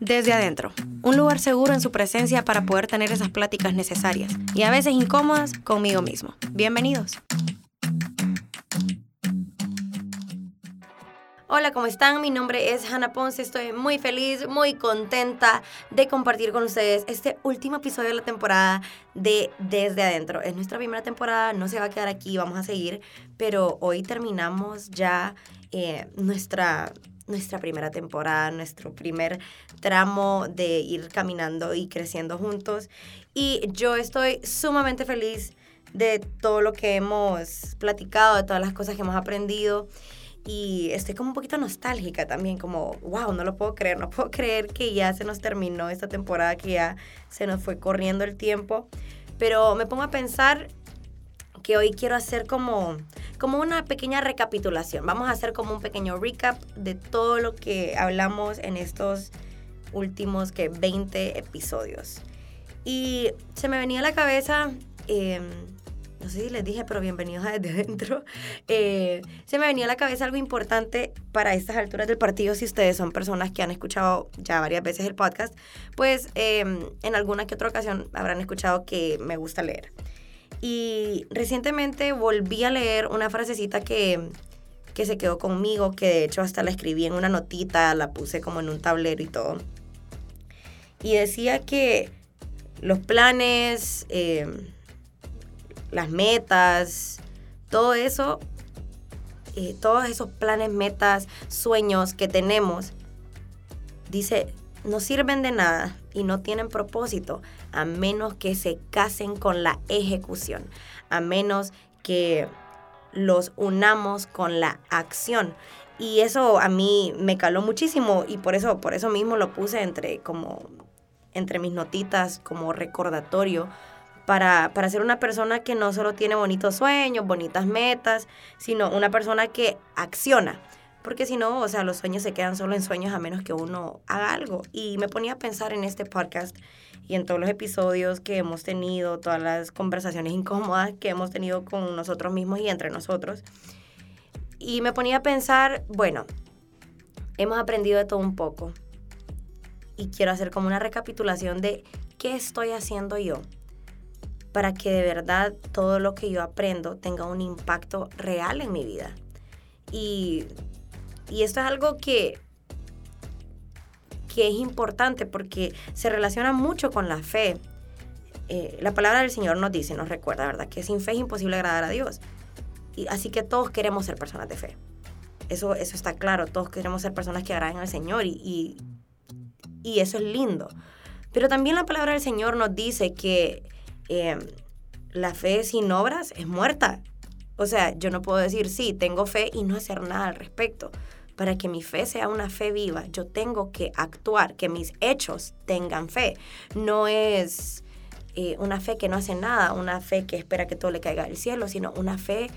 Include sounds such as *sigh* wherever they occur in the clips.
Desde adentro, un lugar seguro en su presencia para poder tener esas pláticas necesarias y a veces incómodas conmigo mismo. Bienvenidos. Hola, ¿cómo están? Mi nombre es Hannah Ponce. Estoy muy feliz, muy contenta de compartir con ustedes este último episodio de la temporada de Desde Adentro. Es nuestra primera temporada, no se va a quedar aquí, vamos a seguir, pero hoy terminamos ya eh, nuestra nuestra primera temporada, nuestro primer tramo de ir caminando y creciendo juntos. Y yo estoy sumamente feliz de todo lo que hemos platicado, de todas las cosas que hemos aprendido. Y estoy como un poquito nostálgica también, como, wow, no lo puedo creer, no puedo creer que ya se nos terminó esta temporada, que ya se nos fue corriendo el tiempo. Pero me pongo a pensar que hoy quiero hacer como, como una pequeña recapitulación. Vamos a hacer como un pequeño recap de todo lo que hablamos en estos últimos que 20 episodios. Y se me venía a la cabeza, em, no sé si les dije, pero bienvenidos a Desde Dentro. Eh, se me venía a la cabeza algo importante para estas alturas del partido, si ustedes son personas que han escuchado ya varias veces el podcast, pues em, en alguna que otra ocasión habrán escuchado que me gusta leer. Y recientemente volví a leer una frasecita que, que se quedó conmigo, que de hecho hasta la escribí en una notita, la puse como en un tablero y todo. Y decía que los planes, eh, las metas, todo eso, eh, todos esos planes, metas, sueños que tenemos, dice, no sirven de nada y no tienen propósito a menos que se casen con la ejecución, a menos que los unamos con la acción. Y eso a mí me caló muchísimo y por eso, por eso mismo lo puse entre, como, entre mis notitas como recordatorio para, para ser una persona que no solo tiene bonitos sueños, bonitas metas, sino una persona que acciona porque si no, o sea, los sueños se quedan solo en sueños a menos que uno haga algo. Y me ponía a pensar en este podcast y en todos los episodios que hemos tenido, todas las conversaciones incómodas que hemos tenido con nosotros mismos y entre nosotros. Y me ponía a pensar, bueno, hemos aprendido de todo un poco. Y quiero hacer como una recapitulación de qué estoy haciendo yo para que de verdad todo lo que yo aprendo tenga un impacto real en mi vida. Y y esto es algo que, que es importante porque se relaciona mucho con la fe. Eh, la palabra del Señor nos dice, nos recuerda, ¿verdad? Que sin fe es imposible agradar a Dios. Y, así que todos queremos ser personas de fe. Eso, eso está claro, todos queremos ser personas que agraden al Señor y, y, eso es lindo. Pero también la palabra del Señor nos dice que eh, la fe sin obras es muerta. O sea, yo no puedo decir, sí, tengo fe y no hacer nada al respecto para que mi fe sea una fe viva, yo tengo que actuar, que mis hechos tengan fe. No es eh, una fe que no hace nada, una fe que espera que todo le caiga del cielo, sino una fe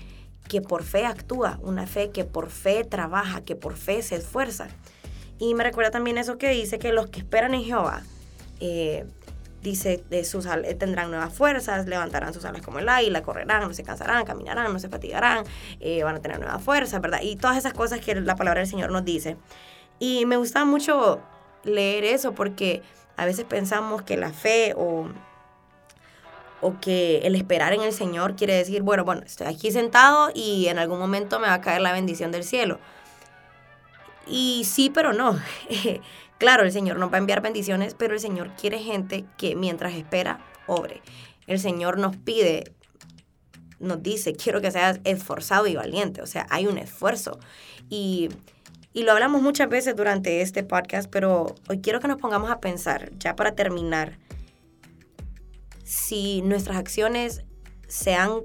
que por fe actúa, una fe que por fe trabaja, que por fe se esfuerza. Y me recuerda también eso que dice que los que esperan en Jehová eh, Dice, de sus, eh, tendrán nuevas fuerzas, levantarán sus alas como el águila, correrán, no se cansarán, caminarán, no se fatigarán, eh, van a tener nuevas fuerzas, ¿verdad? Y todas esas cosas que la palabra del Señor nos dice. Y me gusta mucho leer eso porque a veces pensamos que la fe o, o que el esperar en el Señor quiere decir, bueno, bueno, estoy aquí sentado y en algún momento me va a caer la bendición del cielo. Y sí, pero no. *laughs* Claro, el Señor nos va a enviar bendiciones, pero el Señor quiere gente que mientras espera, obre. El Señor nos pide, nos dice, quiero que seas esforzado y valiente. O sea, hay un esfuerzo. Y, y lo hablamos muchas veces durante este podcast, pero hoy quiero que nos pongamos a pensar, ya para terminar, si nuestras acciones se han,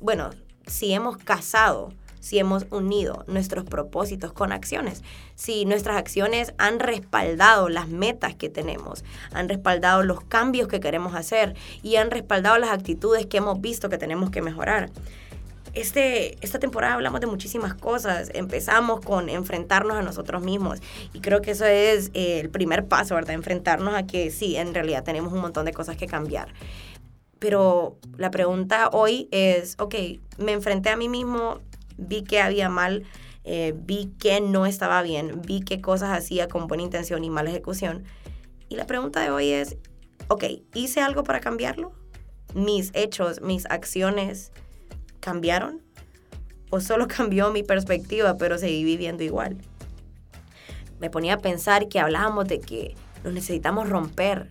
bueno, si hemos casado si hemos unido nuestros propósitos con acciones, si nuestras acciones han respaldado las metas que tenemos, han respaldado los cambios que queremos hacer y han respaldado las actitudes que hemos visto que tenemos que mejorar. Este, esta temporada hablamos de muchísimas cosas. Empezamos con enfrentarnos a nosotros mismos y creo que eso es eh, el primer paso, ¿verdad? Enfrentarnos a que sí, en realidad tenemos un montón de cosas que cambiar. Pero la pregunta hoy es, ok, me enfrenté a mí mismo, vi que había mal eh, vi que no estaba bien, vi qué cosas hacía con buena intención y mala ejecución. Y la pregunta de hoy es, ok, ¿hice algo para cambiarlo? ¿Mis hechos, mis acciones cambiaron? ¿O solo *laughs* cambió mi perspectiva, pero seguí viviendo igual? Me ponía a pensar que hablábamos de que lo necesitamos romper,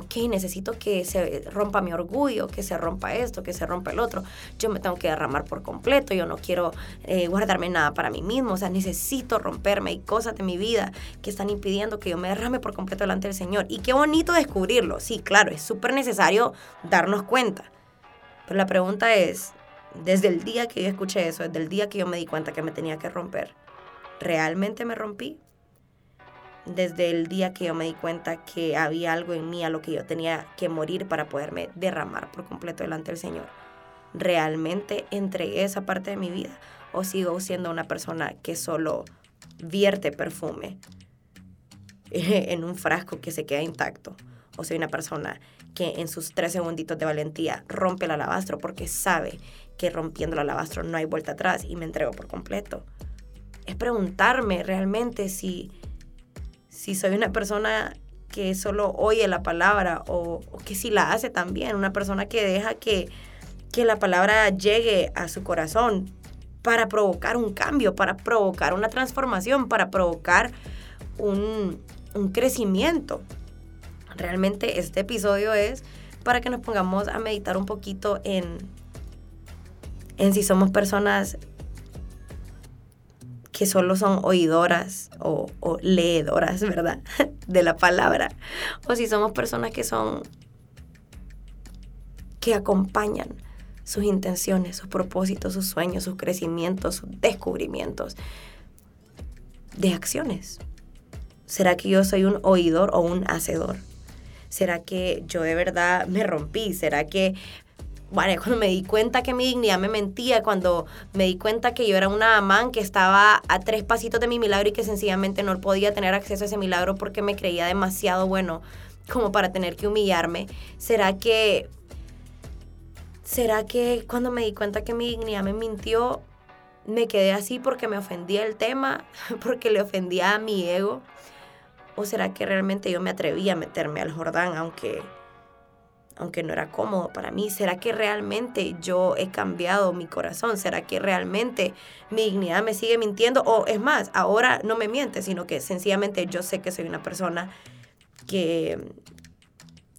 ok, necesito que se rompa mi orgullo, que se rompa esto, que se rompa el otro. Yo me tengo que derramar por completo, yo no quiero eh, guardarme nada para mí mismo, o sea, necesito romperme. Hay cosas de mi vida que están impidiendo que yo me derrame por completo delante del Señor. Y qué bonito descubrirlo. Sí, claro, es súper necesario darnos cuenta. Pero la pregunta es, desde el día que yo escuché eso, desde el día que yo me di cuenta que me tenía que romper, ¿realmente me rompí? Desde el día que yo me di cuenta que había algo en mí a lo que yo tenía que morir para poderme derramar por completo delante del Señor. ¿Realmente entregué esa parte de mi vida o sigo siendo una persona que solo vierte perfume *laughs* en un frasco que se queda intacto? ¿O soy una persona que en sus tres segunditos de valentía rompe el alabastro porque sabe que rompiendo el alabastro no hay vuelta atrás y me entrego por completo? Es preguntarme realmente si si soy una persona que solo oye la palabra o, que si la hace también, una persona que deja que, que la palabra llegue a su corazón para provocar un cambio, para provocar una transformación, para provocar un, un crecimiento. Realmente este episodio es para que nos pongamos a meditar un poquito en, en si somos personas que solo son oidoras o, leedoras, ¿verdad? *laughs* De la palabra. O si somos personas que son, que acompañan sus intenciones, sus propósitos, sus sueños, sus crecimientos, sus descubrimientos de acciones. ¿Será que yo soy un oidor o un hacedor? ¿Será que yo de verdad me rompí? ¿Será que bueno, cuando me di cuenta que mi dignidad me mentía, cuando me di cuenta que yo era una amán que estaba a tres pasitos de mi milagro y que sencillamente no podía tener acceso a ese milagro porque me creía demasiado bueno como para tener que humillarme. ¿Será que será que cuando me di cuenta que mi dignidad me mintió, me quedé así porque me ofendía el tema, *laughs* porque le ofendía a mi ego? ¿O será que realmente yo me atreví a meterme al Jordán aunque aunque no era cómodo para mí. ¿Será que realmente yo he cambiado mi corazón? ¿Será que realmente mi dignidad me sigue mintiendo? O es más, ahora no me miente, sino que sencillamente yo sé que soy una persona que,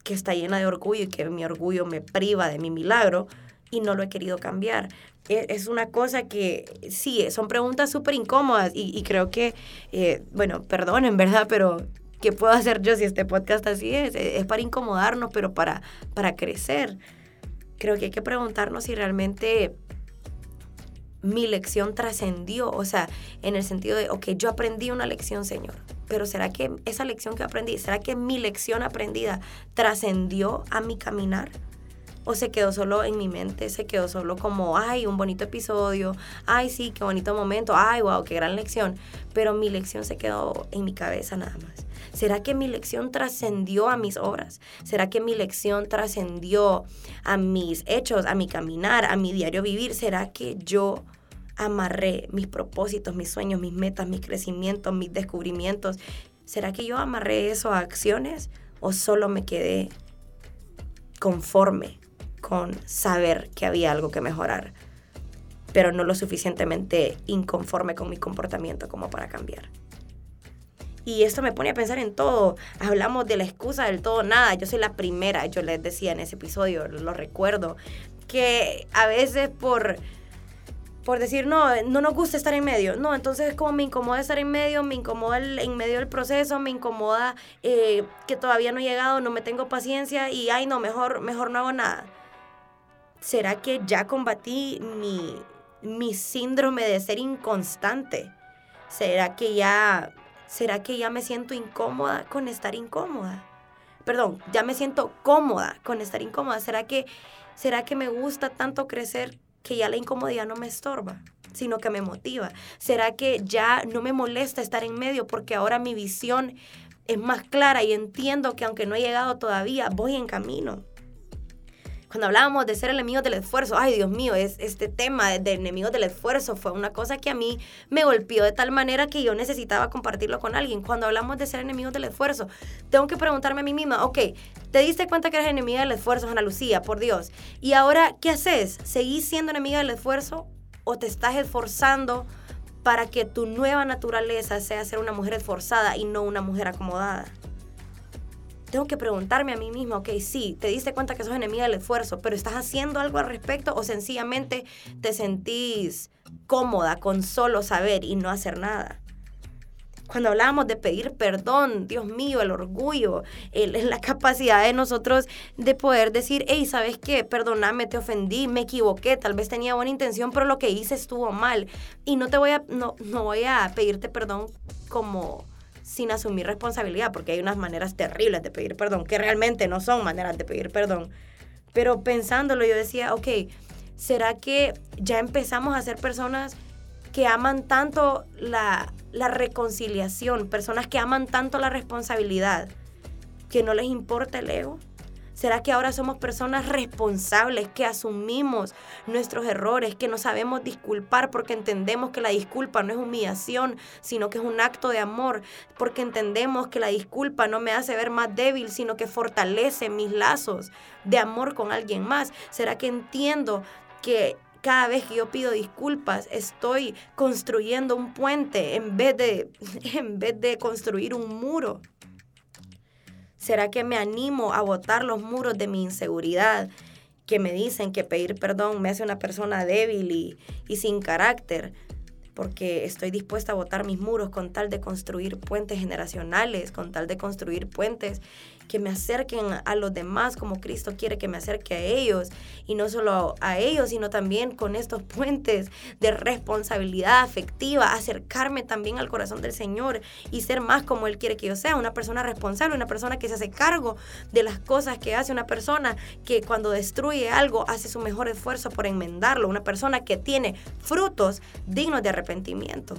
que está llena de orgullo y que mi orgullo me priva de mi milagro y no lo he querido cambiar. E, es una cosa que sí, son preguntas súper incómodas y, creo que, eh, bueno, perdonen, ¿verdad? Pero ¿qué puedo hacer yo si este podcast así es? Es para incomodarnos, pero para, para crecer. Creo que hay que preguntarnos si realmente mi lección trascendió, o sea, en el sentido de, ok, yo aprendí una lección, Señor, pero ¿será que esa lección que aprendí, será que mi lección aprendida trascendió a mi caminar? ¿O se quedó solo en mi mente? ¿Se quedó solo como, ay, un bonito episodio? Ay, sí, qué bonito momento. Ay, wow, qué gran lección. Pero mi lección se quedó en mi cabeza nada más. ¿Será que mi lección trascendió a mis obras? ¿Será que mi lección trascendió a mis hechos, a mi caminar, a mi diario vivir? ¿Será que yo amarré mis propósitos, mis sueños, mis metas, mis crecimientos, mis descubrimientos? ¿Será que yo amarré eso a acciones o solo me quedé conforme con saber que había algo que mejorar, pero no lo suficientemente inconforme con mi comportamiento como para cambiar? Y esto me pone a pensar en todo. Hablamos de la excusa del todo nada. Yo soy la primera, yo les decía en ese episodio, lo recuerdo, que a veces por, por decir, no, no nos gusta estar en medio. No, entonces como me incomoda estar en medio, me incomoda en medio del proceso, me incomoda eh, que todavía no he llegado, no me tengo paciencia y, ay, no, mejor, mejor no hago nada. ¿Será que ya combatí mi, mi síndrome de ser inconstante? ¿Será que ya ¿será que ya me siento incómoda con estar incómoda? Perdón, ya me siento cómoda con estar incómoda. ¿Será que, será que me gusta tanto crecer que ya la incomodidad no me estorba? sino que me motiva. ¿Será que ya no me molesta estar en medio porque ahora mi visión es más clara y entiendo que aunque no he llegado todavía, voy en camino? Cuando hablábamos de ser enemigos del esfuerzo, ay Dios mío, es, este tema de, de, enemigos del esfuerzo fue una cosa que a mí me golpeó de tal manera que yo necesitaba compartirlo con alguien. Cuando hablamos de ser enemigos del esfuerzo, tengo que preguntarme a mí misma, ok, te diste cuenta que eres enemiga del esfuerzo, Ana Lucía, por Dios. Y ahora, ¿qué haces? ¿Seguís siendo enemiga del esfuerzo o te estás esforzando para que tu nueva naturaleza sea ser una mujer esforzada y no una mujer acomodada? Tengo que preguntarme a mí misma, ok, sí, te diste cuenta que sos enemiga del esfuerzo, pero ¿estás haciendo algo al respecto o sencillamente te sentís cómoda con solo saber y no hacer nada? Cuando hablábamos de pedir perdón, Dios mío, el orgullo, el, la capacidad de nosotros de poder decir, hey, ¿sabes qué? Perdóname, te ofendí, me equivoqué, tal vez tenía buena intención, pero lo que hice estuvo mal. Y no te voy a, no, no voy a pedirte perdón como sin asumir responsabilidad, porque hay unas maneras terribles de pedir perdón, que realmente no son maneras de pedir perdón. Pero pensándolo, yo decía, ok, ¿será que ya empezamos a ser personas que aman tanto la, la reconciliación, personas que aman tanto la responsabilidad, que no les importa el ego? ¿Será que ahora somos personas responsables, que asumimos nuestros errores, que nos sabemos disculpar porque entendemos que la disculpa no es humillación, sino que es un acto de amor, porque entendemos que la disculpa no me hace ver más débil, sino que fortalece mis lazos de amor con alguien más? ¿Será que entiendo que cada vez que yo pido disculpas, estoy construyendo un puente en vez de, *laughs* en vez de construir un muro. ¿Será que me animo a botar los muros de mi inseguridad? Que me dicen que pedir perdón me hace una persona débil y, y sin carácter porque estoy dispuesta a botar mis muros con tal de construir puentes generacionales, con tal de construir puentes que me acerquen a los demás como Cristo quiere que me acerque a ellos. Y no solo a ellos, sino también con estos puentes de responsabilidad afectiva, acercarme también al corazón del Señor y ser más como Él quiere que yo sea, una persona responsable, una persona que se hace cargo de las cosas que hace, una persona que cuando destruye algo hace su mejor esfuerzo por enmendarlo, una persona que tiene frutos dignos de arrepentimiento.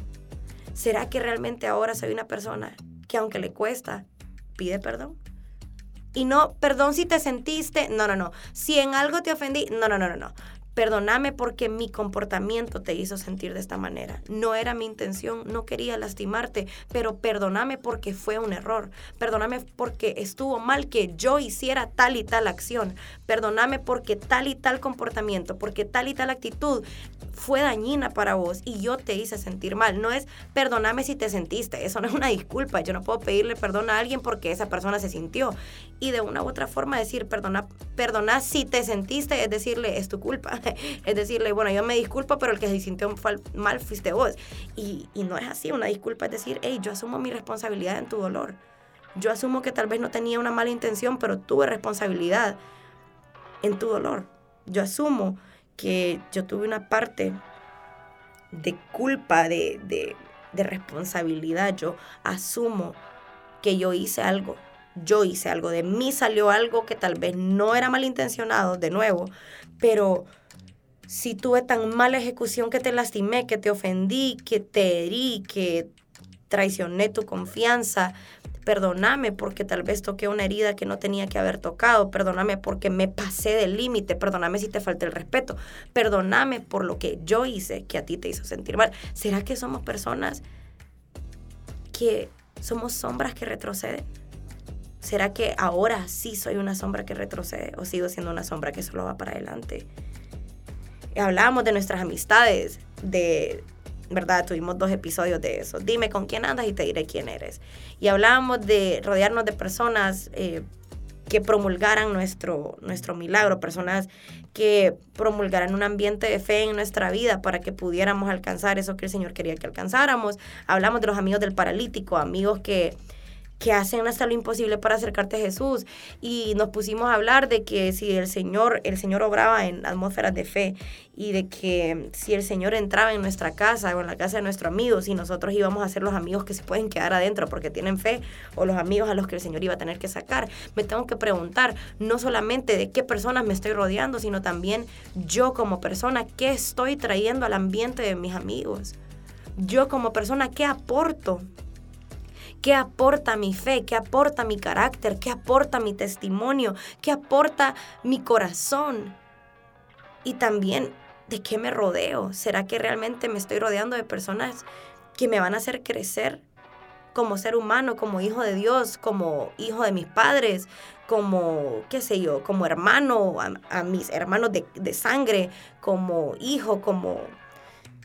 ¿Será que realmente ahora soy una persona que aunque le cuesta, pide perdón? Y no, perdón si te sentiste, no, no, no. Si en algo te ofendí, no, no, no, no, no. Perdóname porque mi comportamiento te hizo sentir de esta manera. No era mi intención, no quería lastimarte, pero perdóname porque fue un error. Perdóname porque estuvo mal que yo hiciera tal y tal acción. Perdóname porque tal y tal comportamiento, porque tal y tal actitud fue dañina para vos y yo te hice sentir mal. No es perdóname si te sentiste, eso no es una disculpa. Yo no puedo pedirle perdón a alguien porque esa persona se sintió. Y de una u otra forma decir perdona, perdona si te sentiste, es decirle es tu culpa. *laughs* es decirle, bueno, yo me disculpo, pero el que se sintió mal fuiste vos. Y, no es así, una disculpa es decir, hey, yo asumo mi responsabilidad en tu dolor. Yo asumo que tal vez no tenía una mala intención, pero tuve responsabilidad en tu dolor. Yo asumo que yo tuve una parte de culpa, de, de, responsabilidad. Yo asumo que yo hice algo. Yo hice algo. De mí salió algo que tal vez no era malintencionado, de nuevo, pero si tuve tan mala ejecución que te lastimé, que te ofendí, que te herí, que traicioné tu confianza, perdóname porque tal vez toqué una herida que no tenía que haber tocado, perdóname porque me pasé del límite, perdóname si te falté el respeto, perdóname por lo que yo hice que a ti te hizo sentir mal. ¿Será que somos personas que somos sombras que retroceden? ¿Será que ahora sí soy una sombra que retrocede o sigo siendo una sombra que solo va para adelante? Hablábamos de nuestras amistades, de ¿verdad? Tuvimos dos episodios de eso. Dime con quién andas y te diré quién eres. Y hablábamos de rodearnos de personas eh, que promulgaran nuestro, nuestro milagro, personas que promulgaran un ambiente de fe en nuestra vida para que pudiéramos alcanzar eso que el Señor quería que alcanzáramos. Hablamos de los amigos del paralítico, amigos que que hacen hasta lo imposible para acercarte a Jesús. Y nos pusimos a hablar de que si el Señor, el Señor obraba en atmósferas de fe y de que si el Señor entraba en nuestra casa o en la casa de nuestro amigo, si nosotros íbamos a ser los amigos que se pueden quedar adentro porque tienen fe o los amigos a los que el Señor iba a tener que sacar, me tengo que preguntar no solamente de qué personas me estoy rodeando, sino también yo como persona, qué estoy trayendo al ambiente de mis amigos. Yo como persona, ¿qué aporto? ¿Qué aporta mi fe? ¿Qué aporta mi carácter? ¿Qué aporta mi testimonio? ¿Qué aporta mi corazón? Y también, ¿de qué me rodeo? ¿Será que realmente me estoy rodeando de personas que me van a hacer crecer como ser humano, como hijo de Dios, como hijo de mis padres, como, qué sé yo, como hermano a, mis hermanos de, de, sangre, como hijo, como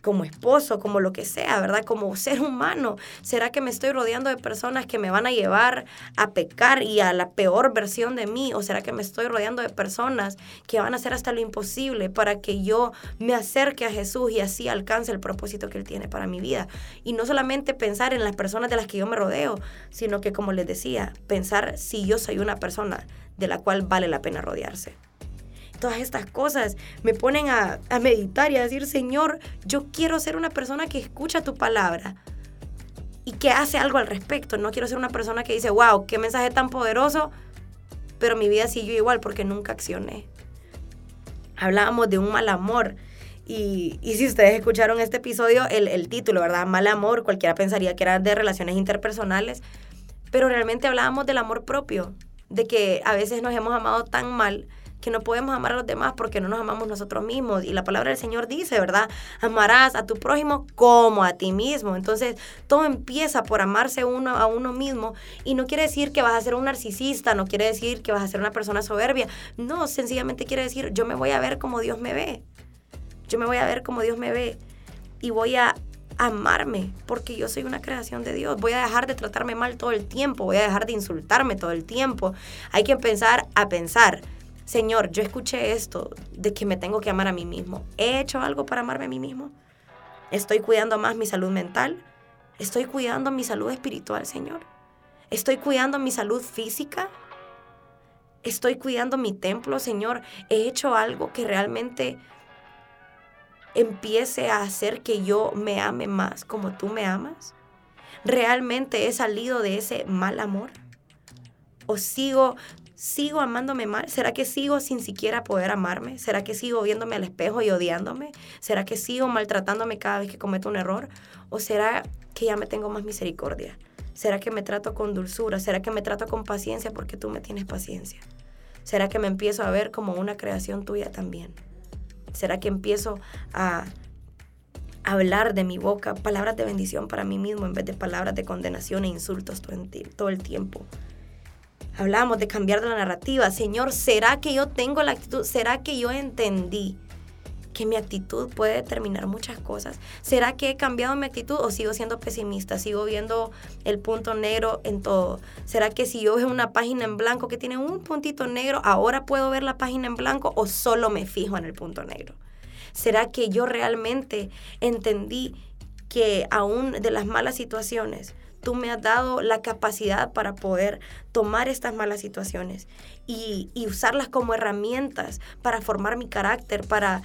como esposo, como lo que sea, ¿verdad? Como *laughs* ser humano. ¿Será que me estoy rodeando de personas que me van a llevar a pecar y a la peor versión de mí? ¿O será que me estoy rodeando de personas que van a hacer hasta lo imposible para que yo me acerque a Jesús y así alcance el propósito que Él tiene para mi vida? Y no solamente pensar en las personas de las que yo me rodeo, sino que, como les decía, pensar si yo soy una persona de la cual vale la pena rodearse todas estas cosas me ponen a, meditar y a decir, Señor, yo quiero ser una persona que escucha tu palabra y que hace algo al respecto. No quiero ser una persona que dice, wow, qué mensaje tan poderoso, pero mi vida siguió igual porque nunca accioné. Hablábamos de un mal amor. Y, si ustedes escucharon este episodio, el, el título, ¿verdad? Mal amor, cualquiera pensaría que era de relaciones interpersonales, pero realmente hablábamos del amor propio, de que a veces nos hemos amado tan mal que no podemos amar a los demás porque no nos amamos nosotros mismos. Y la palabra del Señor dice, ¿verdad? Amarás a tu prójimo como a ti mismo. Entonces, todo empieza por amarse uno a uno mismo. Y no quiere decir que vas a ser un narcisista, no quiere decir que vas a ser una persona soberbia. No, sencillamente quiere decir, yo me voy a ver como Dios me ve. Yo me voy a ver como Dios me ve. Y voy a amarme, porque yo soy una creación de Dios. Voy a dejar de tratarme mal todo el tiempo, voy a dejar de insultarme todo el tiempo. Hay que empezar a pensar Señor, yo escuché esto de que me tengo que amar a mí mismo. ¿He hecho algo para amarme a mí mismo? ¿Estoy cuidando más mi salud mental? ¿Estoy cuidando mi salud espiritual, Señor? ¿Estoy cuidando mi salud física? ¿Estoy cuidando mi templo, Señor? ¿He hecho algo que realmente empiece a hacer que yo me ame más como tú me amas? ¿Realmente he salido de ese mal amor? ¿O sigo ¿Sigo amándome mal? ¿Será que sigo sin siquiera poder amarme? ¿Será que sigo viéndome al espejo y odiándome? ¿Será que sigo maltratándome cada vez que cometo un error? ¿O será que ya me tengo más misericordia? ¿Será que me trato con dulzura? ¿Será que me trato con paciencia porque tú me tienes paciencia? ¿Será que me empiezo a ver como una creación tuya también? ¿Será que empiezo a hablar de mi boca palabras de bendición para mí mismo en vez de palabras de condenación e insultos todo el tiempo? Hablamos de cambiar la narrativa. Señor, ¿será que yo tengo la actitud? ¿Será que yo entendí que mi actitud puede determinar muchas cosas? ¿Será que he cambiado mi actitud o sigo siendo pesimista? ¿Sigo viendo el punto negro en todo? ¿Será que si yo veo una página en blanco que tiene un puntito negro, ahora puedo ver la página en blanco o solo me fijo en el punto negro? ¿Será que yo realmente entendí que aún de las malas situaciones tú me has dado la capacidad para poder tomar estas malas situaciones y, usarlas como herramientas para formar mi carácter, para,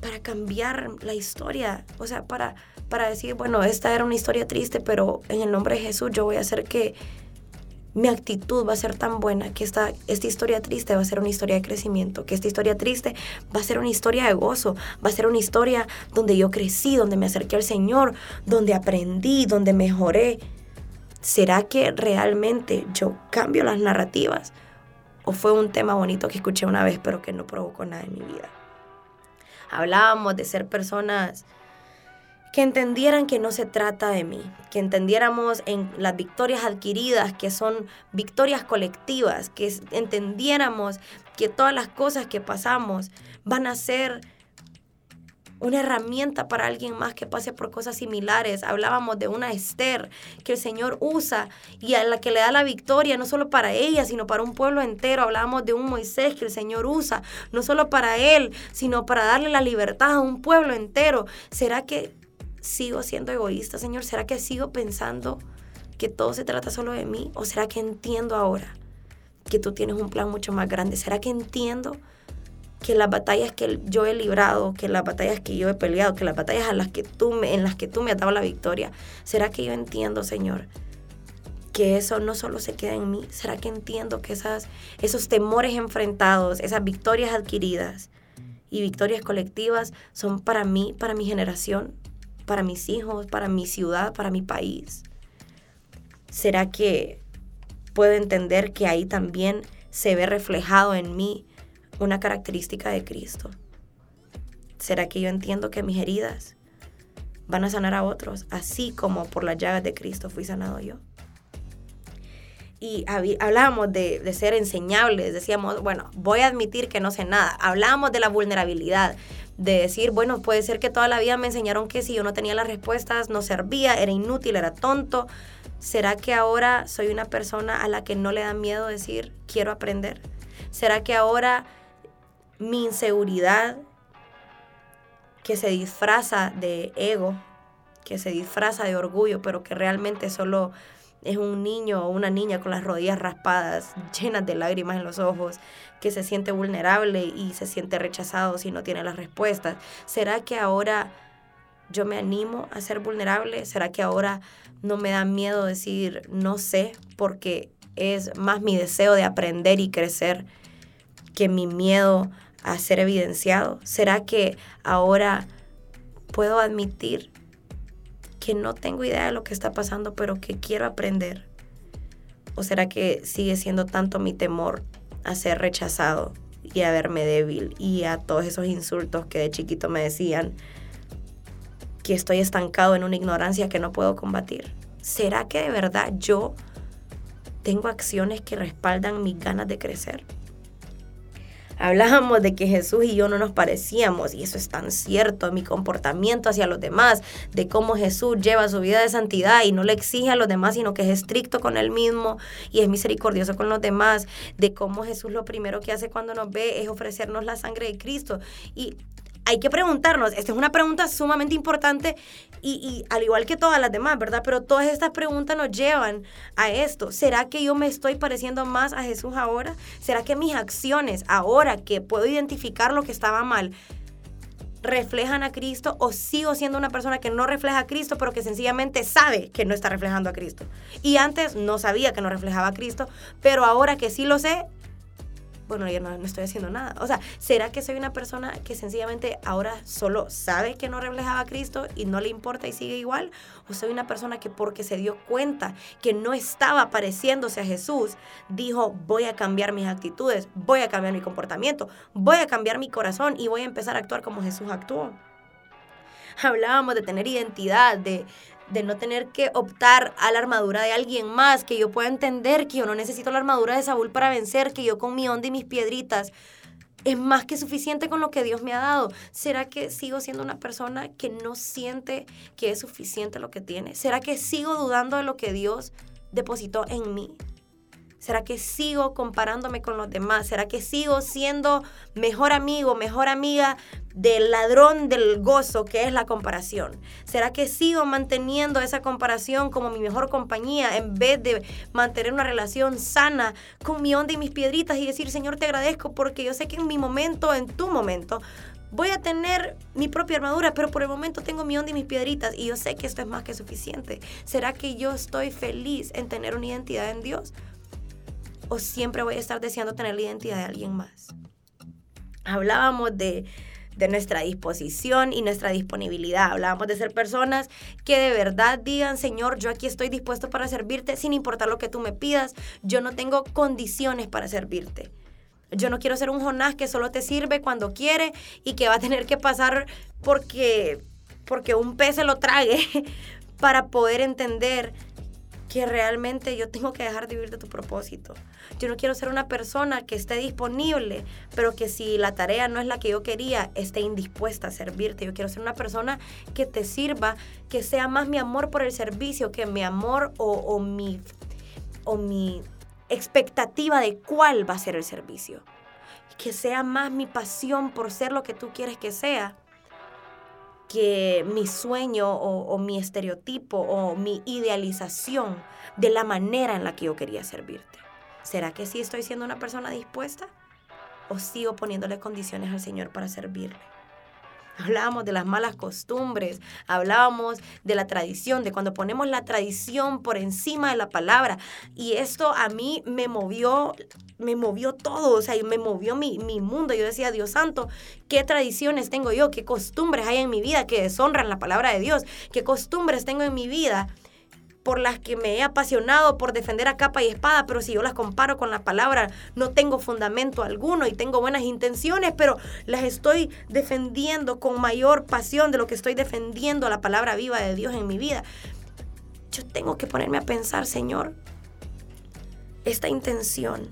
para cambiar la historia, o sea, para, para decir, bueno, esta era una historia triste, pero en el nombre de Jesús yo voy a hacer que mi actitud va a ser tan buena que esta, esta historia triste va a ser una historia de crecimiento, que esta historia triste va a ser una historia de gozo, va a ser una historia donde yo crecí, donde me acerqué al Señor, donde aprendí, donde mejoré. ¿Será que realmente yo cambio las narrativas? ¿O fue un tema bonito que escuché una vez pero que no provocó nada en mi vida? Hablábamos de ser personas que entendieran que no se trata de mí, que entendiéramos en las victorias adquiridas, que son victorias colectivas, que entendiéramos que todas las cosas que pasamos van a ser una herramienta para alguien más que pase por cosas similares. Hablábamos de una Esther que el Señor usa y a la que le da la victoria, no solo para ella, sino para un pueblo entero. Hablábamos de un Moisés que el Señor usa, no solo para él, sino para darle la libertad a un pueblo entero. ¿Será que sigo siendo egoísta, Señor? ¿Será que sigo pensando que todo se trata solo de mí? ¿O será que entiendo ahora que tú tienes un plan mucho más grande? ¿Será que entiendo que las batallas que yo he librado, que las batallas que yo he peleado, que las batallas las que tú en las que tú me has dado la victoria, ¿será que yo entiendo, Señor? que eso no solo se queda en mí, ¿será que entiendo que esas, esos temores enfrentados, esas victorias adquiridas y victorias colectivas son para mí, para mi generación? Para mis hijos, para mi ciudad, para mi país. ¿Será que puedo entender que ahí también se ve reflejado en mí una característica de Cristo? ¿Será que yo entiendo que mis heridas van a sanar a otros, así como por las llagas de Cristo fui sanado yo? y hablábamos de, de, ser enseñables, decíamos, bueno, voy a admitir que no sé nada, hablábamos de la vulnerabilidad, de decir, bueno, puede ser que toda la vida me enseñaron que si yo no tenía las respuestas no servía, era inútil, era tonto. ¿Será que ahora soy una persona a la que no le da miedo decir, quiero aprender? ¿Será que ahora mi inseguridad que se disfraza de ego, que se disfraza de orgullo, pero que realmente solo es un niño o una niña con las rodillas raspadas, llenas de lágrimas en los ojos, que se siente vulnerable y se siente rechazado si no tiene las respuestas. ¿Será que ahora yo me animo a ser vulnerable? ¿Será que ahora no me da miedo decir no sé porque es más mi deseo de aprender y crecer que mi miedo a ser evidenciado? ¿Será que ahora puedo admitir que no tengo idea de lo que está pasando, pero que quiero aprender? ¿O será que sigue siendo tanto mi temor a ser rechazado y a verme débil y a todos esos insultos que de chiquito me decían que estoy estancado en una ignorancia que no puedo combatir? ¿Será que de verdad yo tengo acciones que respaldan mis ganas de crecer? Hablábamos de que Jesús y yo no nos parecíamos y eso es tan cierto, mi comportamiento hacia los demás, de cómo Jesús lleva su vida de santidad y no le exige a los demás, sino que es estricto con él mismo y es misericordioso con los demás, de cómo Jesús lo primero que hace cuando nos ve es ofrecernos la sangre de Cristo. Y hay que preguntarnos, esta es una pregunta sumamente importante y, al igual que todas las demás, ¿verdad? Pero todas estas preguntas nos llevan a esto. ¿Será que yo me estoy pareciendo más a Jesús ahora? ¿Será que mis acciones ahora que puedo identificar lo que estaba mal reflejan a Cristo o sigo siendo una persona que no refleja a Cristo pero que sencillamente sabe que no está reflejando a Cristo? Y antes no sabía que no reflejaba a Cristo, pero ahora que sí lo sé, bueno, yo no, estoy haciendo nada. O sea, ¿será que soy una persona que sencillamente ahora solo sabe que no reflejaba a Cristo y no le importa y sigue igual? ¿O soy una persona que porque se dio cuenta que no estaba pareciéndose a Jesús, dijo, voy a cambiar mis actitudes, voy a cambiar mi comportamiento, voy a cambiar mi corazón y voy a empezar a actuar como Jesús actuó? Hablábamos de tener identidad, de, de no tener que optar a la armadura de alguien más, que yo pueda entender que yo no necesito la armadura de Saúl para vencer, que yo con mi onda y mis piedritas es más que suficiente con lo que Dios me ha dado. ¿Será que sigo siendo una persona que no siente que es suficiente lo que tiene? ¿Será que sigo dudando de lo que Dios depositó en mí? ¿Será que sigo comparándome con los demás? ¿Será que sigo siendo mejor amigo, mejor amiga del ladrón del gozo que es la comparación? ¿Será que sigo manteniendo esa comparación como mi mejor compañía en vez de mantener una relación sana con mi onda y mis piedritas y decir, Señor, te agradezco porque yo sé que en mi momento, en tu momento, voy a tener mi propia armadura, pero por el momento tengo mi onda y mis piedritas y yo sé que esto es más que suficiente. ¿Será que yo estoy feliz en tener una identidad en Dios? O siempre voy a estar deseando tener la identidad de alguien más. Hablábamos de, de nuestra disposición y nuestra disponibilidad. Hablábamos de ser personas que de verdad digan, Señor, yo aquí estoy dispuesto para servirte sin importar lo que tú me pidas. Yo no tengo condiciones para servirte. Yo no quiero ser un Jonás que solo te sirve cuando quiere y que va a tener que pasar porque, porque un pez se lo trague *laughs* para poder entender que realmente yo tengo que dejar de vivir de tu propósito. Yo no quiero ser una persona que esté disponible, pero que si la tarea no es la que yo quería, esté indispuesta a servirte. Yo quiero ser una persona que te sirva, que sea más mi amor por el servicio que mi amor o, mi, o mi expectativa de cuál va a ser el servicio. Que sea más mi pasión por ser lo que tú quieres que sea que mi sueño o, mi estereotipo o mi idealización de la manera en la que yo quería servirte. ¿Será que sí estoy siendo una persona dispuesta? ¿O sigo poniéndole condiciones al Señor para servirle? Hablábamos de las malas costumbres, hablábamos de la tradición, de cuando ponemos la tradición por encima de la palabra. Y esto a mí me movió, me movió todo, o sea, me movió mi, mi mundo. Yo decía, Dios santo, ¿qué tradiciones tengo yo? ¿Qué costumbres hay en mi vida que deshonran la palabra de Dios? ¿Qué costumbres tengo en mi vida por las que me he apasionado por defender a capa y espada, pero si yo las comparo con la palabra, no tengo fundamento alguno y tengo buenas intenciones, pero las estoy defendiendo con mayor pasión de lo que estoy defendiendo la palabra viva de Dios en mi vida. Yo tengo que ponerme a pensar, Señor, esta intención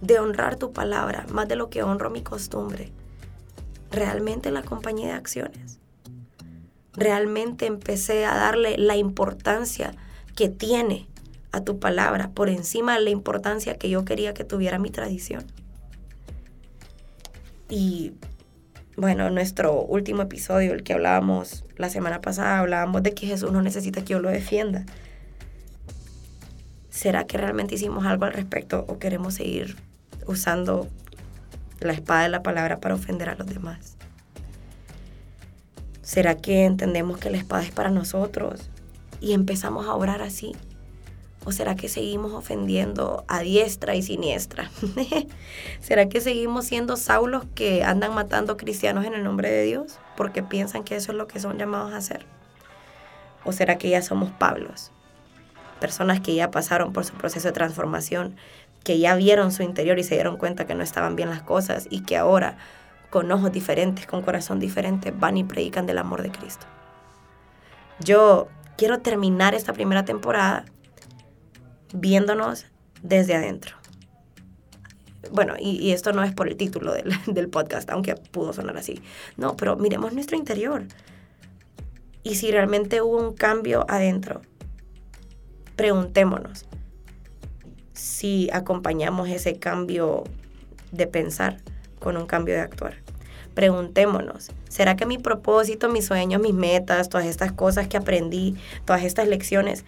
de honrar tu palabra más de lo que honro mi costumbre, realmente la compañía de acciones realmente empecé a darle la importancia que tiene a tu palabra por encima de la importancia que yo quería que tuviera mi tradición. Y bueno, nuestro último episodio, el que hablábamos la semana pasada, hablábamos de que Jesús no necesita que yo lo defienda. ¿Será que realmente hicimos algo al respecto o queremos seguir usando la espada de la palabra para ofender a los demás? ¿Será que entendemos que la espada es para nosotros y empezamos a orar así? ¿O será que seguimos ofendiendo a diestra y siniestra? *laughs* ¿Será que seguimos siendo Saulos que andan matando cristianos en el nombre de Dios porque piensan que eso es lo que son llamados a hacer? ¿O será que ya somos Pablos? Personas que ya pasaron por su proceso de transformación, que ya vieron su interior y se dieron cuenta que no estaban bien las cosas y que ahora con ojos diferentes, con corazón diferente, van y predican del amor de Cristo. Yo quiero terminar esta primera temporada viéndonos desde adentro. Bueno, y, esto no es por el título del, *laughs* del podcast, aunque pudo sonar así. No, pero miremos nuestro interior. Y si realmente hubo un cambio adentro, preguntémonos si acompañamos ese cambio de pensar con un cambio de actuar. Preguntémonos, ¿será que mi propósito, mis sueños, mis metas, todas estas cosas que aprendí, todas estas lecciones,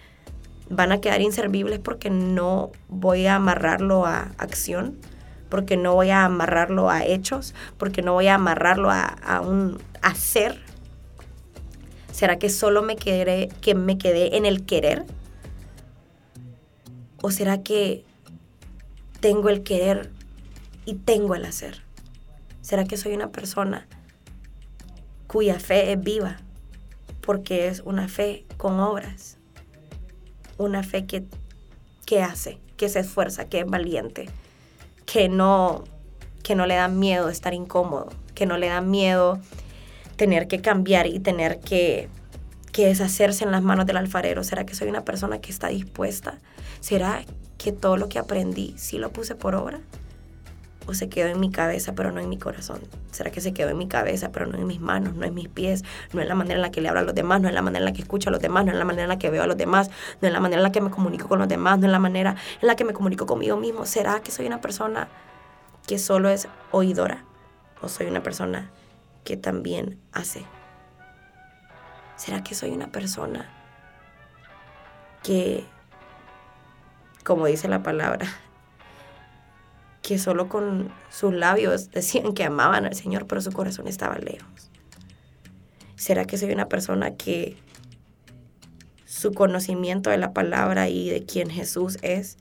van a quedar inservibles porque no voy a amarrarlo a acción? porque no voy a amarrarlo a hechos, porque no voy a amarrarlo a, un hacer. ¿Será que solo me quedé, que me quedé en el querer? ¿O será que tengo el querer y tengo el hacer? ¿Será que soy una persona cuya fe es viva? Porque es una fe con obras. Una fe que, que hace, que se esfuerza, que es valiente, que no, que no le da miedo estar incómodo, que no le da miedo tener que cambiar y tener que, que deshacerse en las manos del alfarero. ¿Será que soy una persona que está dispuesta? ¿Será que todo lo que aprendí sí lo puse por obra? Se quedó en mi cabeza pero no en mi corazón? ¿Será que se quedó en mi cabeza pero no en mis manos, no en mis pies, no en la manera en la que le hablo a los demás, no en la manera en la que escucho a los demás, no en la manera en la que veo a los demás, no en la manera en la que me comunico con los demás, no en la manera en la que me comunico conmigo mismo? ¿Será que soy una persona que solo es oidora o soy una persona que también hace? ¿Será que soy una persona que, como dice la palabra, que solo con sus labios *laughs* decían que amaban al Señor, pero su corazón estaba lejos? ¿Será que soy una persona que su conocimiento de la palabra y de quién Jesús es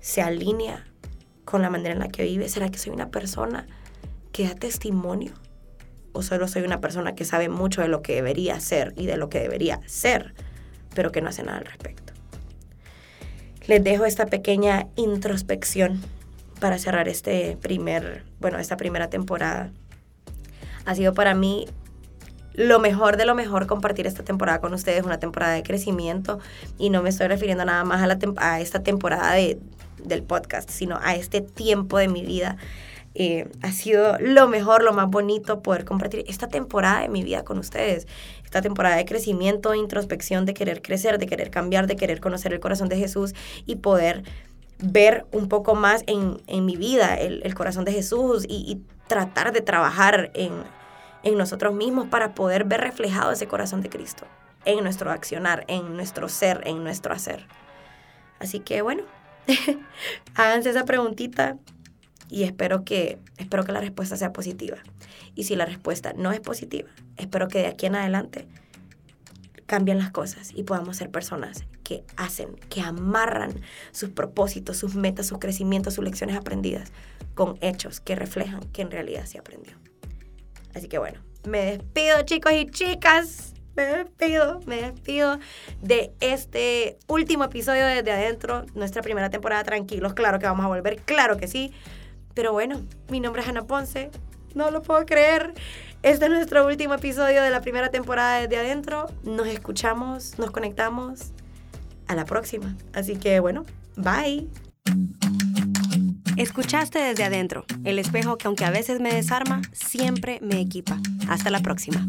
se alinea con la manera en la que vive? ¿Será que soy una persona que da testimonio? ¿O solo soy una persona que sabe mucho de lo que debería ser y de lo que debería ser, pero que no hace nada al respecto? Les dejo esta pequeña introspección para cerrar este primer, bueno, esta primera temporada. Ha sido para mí lo mejor de lo mejor compartir esta temporada con ustedes, una temporada de crecimiento y no me estoy refiriendo nada más a, la a esta temporada de, del podcast, sino a este tiempo de mi vida. Eh, ha sido lo mejor, lo más bonito poder compartir esta temporada de mi vida con ustedes. Esta temporada de crecimiento, de introspección, de querer crecer, de querer cambiar, de querer conocer el corazón de Jesús y poder ver un poco más en, mi vida el, corazón de Jesús y, tratar de trabajar en, en nosotros mismos para poder ver reflejado ese corazón de Cristo en nuestro accionar, en nuestro ser, en nuestro hacer. Así que bueno, *laughs* háganse esa preguntita y espero que, espero que la respuesta sea positiva. Y si la respuesta no es positiva, espero que de aquí en adelante cambien las cosas y podamos ser personas que hacen, que amarran sus propósitos, sus metas, sus crecimientos, sus lecciones aprendidas con hechos que reflejan que en realidad se aprendió. Así que bueno, me despido chicos y chicas. me despido, me despido de este último episodio desde adentro, nuestra primera temporada. Tranquilos, claro que vamos a volver, claro que sí. Pero bueno, mi nombre es Ana Ponce, no lo puedo creer. Este es nuestro último episodio de la primera temporada desde adentro. Nos escuchamos, nos conectamos. A la próxima. Así que bueno, bye. Escuchaste desde adentro, el espejo que aunque a veces me desarma, siempre me equipa. Hasta la próxima.